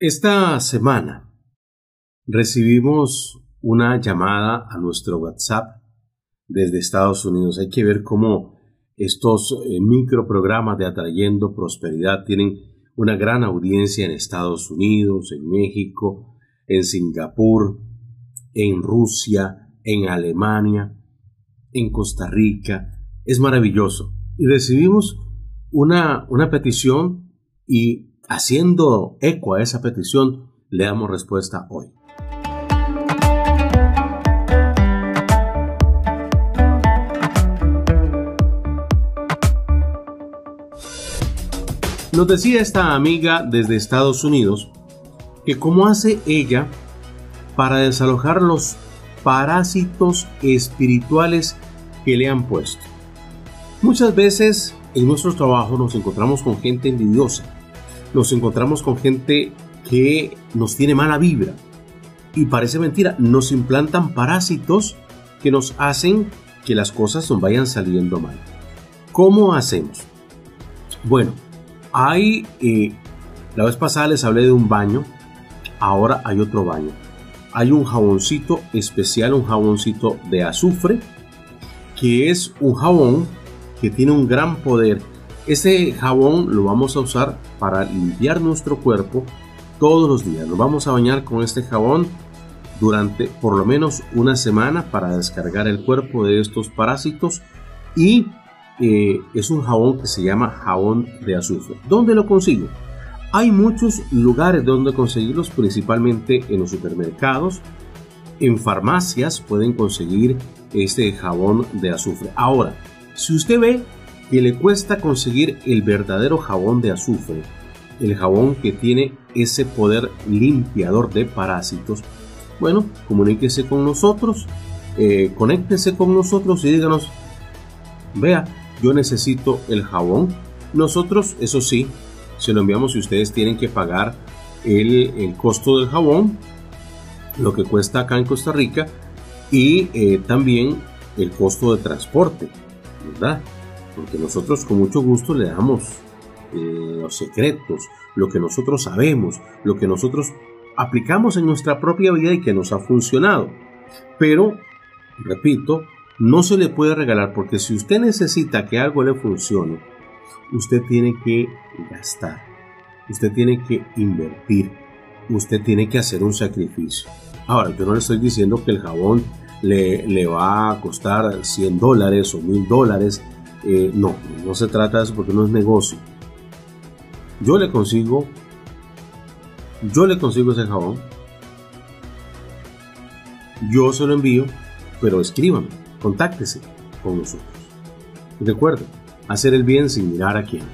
Esta semana recibimos una llamada a nuestro WhatsApp desde Estados Unidos. Hay que ver cómo estos eh, microprogramas de Atrayendo Prosperidad tienen una gran audiencia en Estados Unidos, en México, en Singapur, en Rusia, en Alemania, en Costa Rica. Es maravilloso. Y recibimos una, una petición y haciendo eco a esa petición, le damos respuesta hoy. Nos decía esta amiga desde Estados Unidos que cómo hace ella para desalojar los parásitos espirituales que le han puesto. Muchas veces en nuestros trabajos nos encontramos con gente envidiosa, nos encontramos con gente que nos tiene mala vibra. Y parece mentira, nos implantan parásitos que nos hacen que las cosas nos vayan saliendo mal. ¿Cómo hacemos? Bueno, hay, eh, la vez pasada les hablé de un baño, ahora hay otro baño. Hay un jaboncito especial, un jaboncito de azufre, que es un jabón que tiene un gran poder ese jabón lo vamos a usar para limpiar nuestro cuerpo todos los días. Nos vamos a bañar con este jabón durante por lo menos una semana para descargar el cuerpo de estos parásitos y eh, es un jabón que se llama jabón de azufre. ¿Dónde lo consigo? Hay muchos lugares donde conseguirlos, principalmente en los supermercados, en farmacias pueden conseguir este jabón de azufre. Ahora, si usted ve que le cuesta conseguir el verdadero jabón de azufre, el jabón que tiene ese poder limpiador de parásitos, bueno, comuníquese con nosotros, eh, conéctese con nosotros y díganos, vea, yo necesito el jabón. Nosotros, eso sí, se lo enviamos y ustedes tienen que pagar el, el costo del jabón, lo que cuesta acá en Costa Rica y eh, también el costo de transporte, ¿verdad? Porque nosotros con mucho gusto le damos eh, los secretos, lo que nosotros sabemos, lo que nosotros aplicamos en nuestra propia vida y que nos ha funcionado. Pero, repito, no se le puede regalar porque si usted necesita que algo le funcione, usted tiene que gastar, usted tiene que invertir, usted tiene que hacer un sacrificio. Ahora, yo no le estoy diciendo que el jabón le, le va a costar 100 dólares o 1000 dólares eh, no, no se trata de eso porque no es negocio. Yo le consigo, yo le consigo ese jabón, yo se lo envío, pero escríbame, contáctese con nosotros. recuerden, hacer el bien sin mirar a quién.